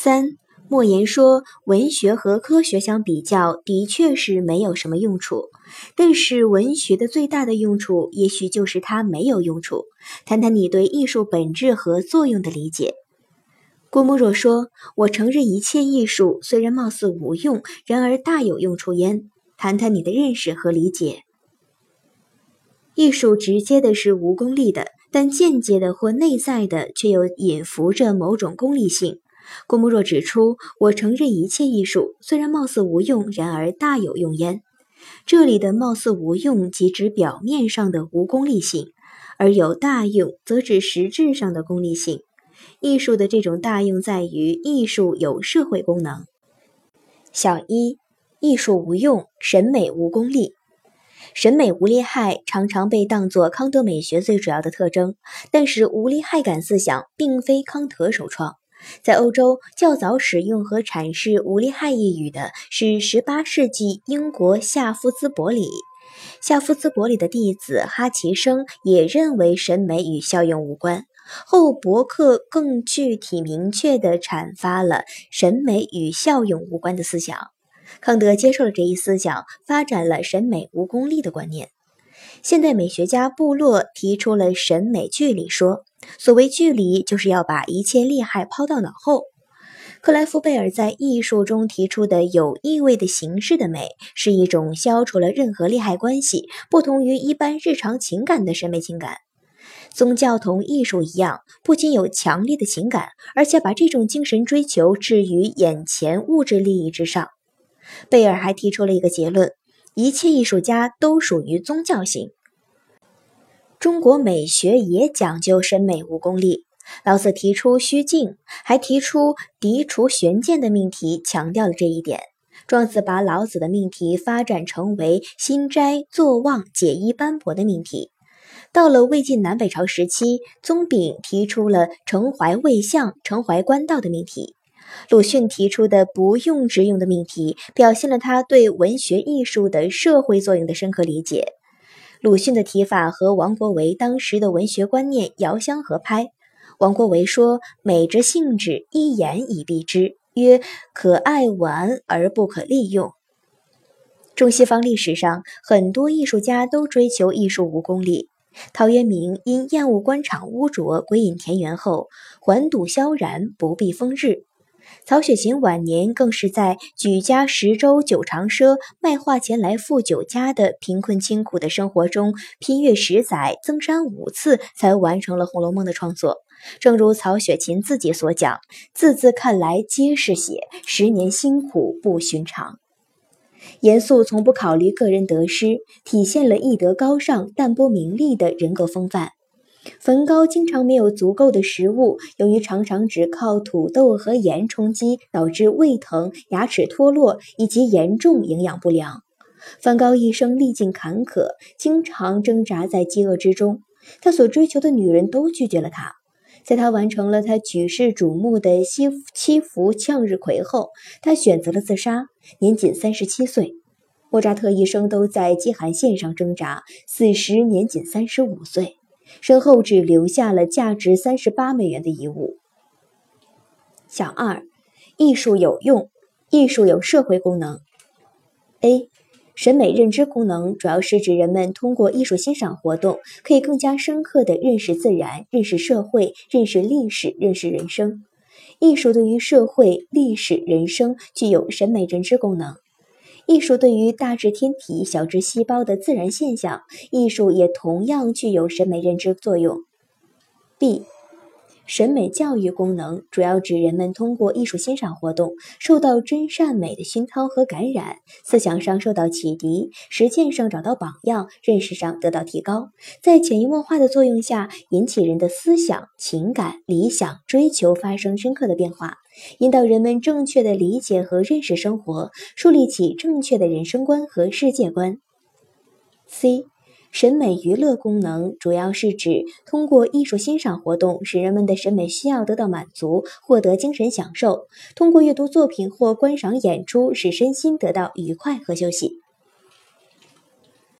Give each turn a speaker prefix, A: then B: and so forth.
A: 三。莫言说：“文学和科学相比较，的确是没有什么用处。但是文学的最大的用处，也许就是它没有用处。谈谈你对艺术本质和作用的理解。”郭沫若说：“我承认一切艺术虽然貌似无用，然而大有用处焉。谈谈你的认识和理解。艺术直接的是无功利的，但间接的或内在的却又隐伏着某种功利性。”郭沫若指出：“我承认一切艺术虽然貌似无用，然而大有用焉。这里的貌似无用，即指表面上的无功利性；而有大用，则指实质上的功利性。艺术的这种大用，在于艺术有社会功能。小一，艺术无用，审美无功利。审美无利害，常常被当作康德美学最主要的特征。但是，无利害感思想并非康德首创。”在欧洲较早使用和阐释“无利害”一语的是18世纪英国夏夫兹伯里。夏夫兹伯里的弟子哈奇生也认为审美与效用无关。后伯克更具体明确地阐发了审美与效用无关的思想。康德接受了这一思想，发展了审美无功利的观念。现代美学家布洛提出了审美距离说。所谓距离，就是要把一切利害抛到脑后。克莱夫贝尔在艺术中提出的有意味的形式的美，是一种消除了任何利害关系、不同于一般日常情感的审美情感。宗教同艺术一样，不仅有强烈的情感，而且把这种精神追求置于眼前物质利益之上。贝尔还提出了一个结论：一切艺术家都属于宗教型。中国美学也讲究审美无功利。老子提出虚静，还提出涤除玄鉴的命题，强调了这一点。庄子把老子的命题发展成为心斋坐忘解衣斑驳的命题。到了魏晋南北朝时期，宗炳提出了承怀魏相、承怀官道的命题。鲁迅提出的不用直用的命题，表现了他对文学艺术的社会作用的深刻理解。鲁迅的提法和王国维当时的文学观念遥相合拍。王国维说：“美之性质，一言以蔽之，曰可爱玩而不可利用。”中西方历史上，很多艺术家都追求艺术无功利。陶渊明因厌恶官场污浊，归隐田园后，还堵萧然，不避风日。曹雪芹晚年更是在举家十洲九长赊，卖画钱来付酒家的贫困清苦的生活中，拼月十载，增删五次，才完成了《红楼梦》的创作。正如曹雪芹自己所讲：“字字看来皆是血，十年辛苦不寻常。”严肃从不考虑个人得失，体现了艺德高尚、淡泊名利的人格风范。梵高经常没有足够的食物，由于常常只靠土豆和盐充饥，导致胃疼、牙齿脱落以及严重营养不良。梵高一生历尽坎坷，经常挣扎在饥饿之中。他所追求的女人都拒绝了他。在他完成了他举世瞩目的西七幅向日葵后，他选择了自杀，年仅三十七岁。莫扎特一生都在饥寒线上挣扎，死时年仅三十五岁。身后只留下了价值三十八美元的遗物。小二，艺术有用，艺术有社会功能。A，审美认知功能主要是指人们通过艺术欣赏活动，可以更加深刻地认识自然、认识社会、认识历史、认识人生。艺术对于社会、历史、人生具有审美认知功能。艺术对于大至天体、小至细胞的自然现象，艺术也同样具有审美认知作用。B，审美教育功能主要指人们通过艺术欣赏活动，受到真善美的熏陶和感染，思想上受到启迪，实践上找到榜样，认识上得到提高，在潜移默化的作用下，引起人的思想、情感、理想、追求发生深刻的变化。引导人们正确的理解和认识生活，树立起正确的人生观和世界观。C，审美娱乐功能主要是指通过艺术欣赏活动，使人们的审美需要得到满足，获得精神享受；通过阅读作品或观赏演出，使身心得到愉快和休息。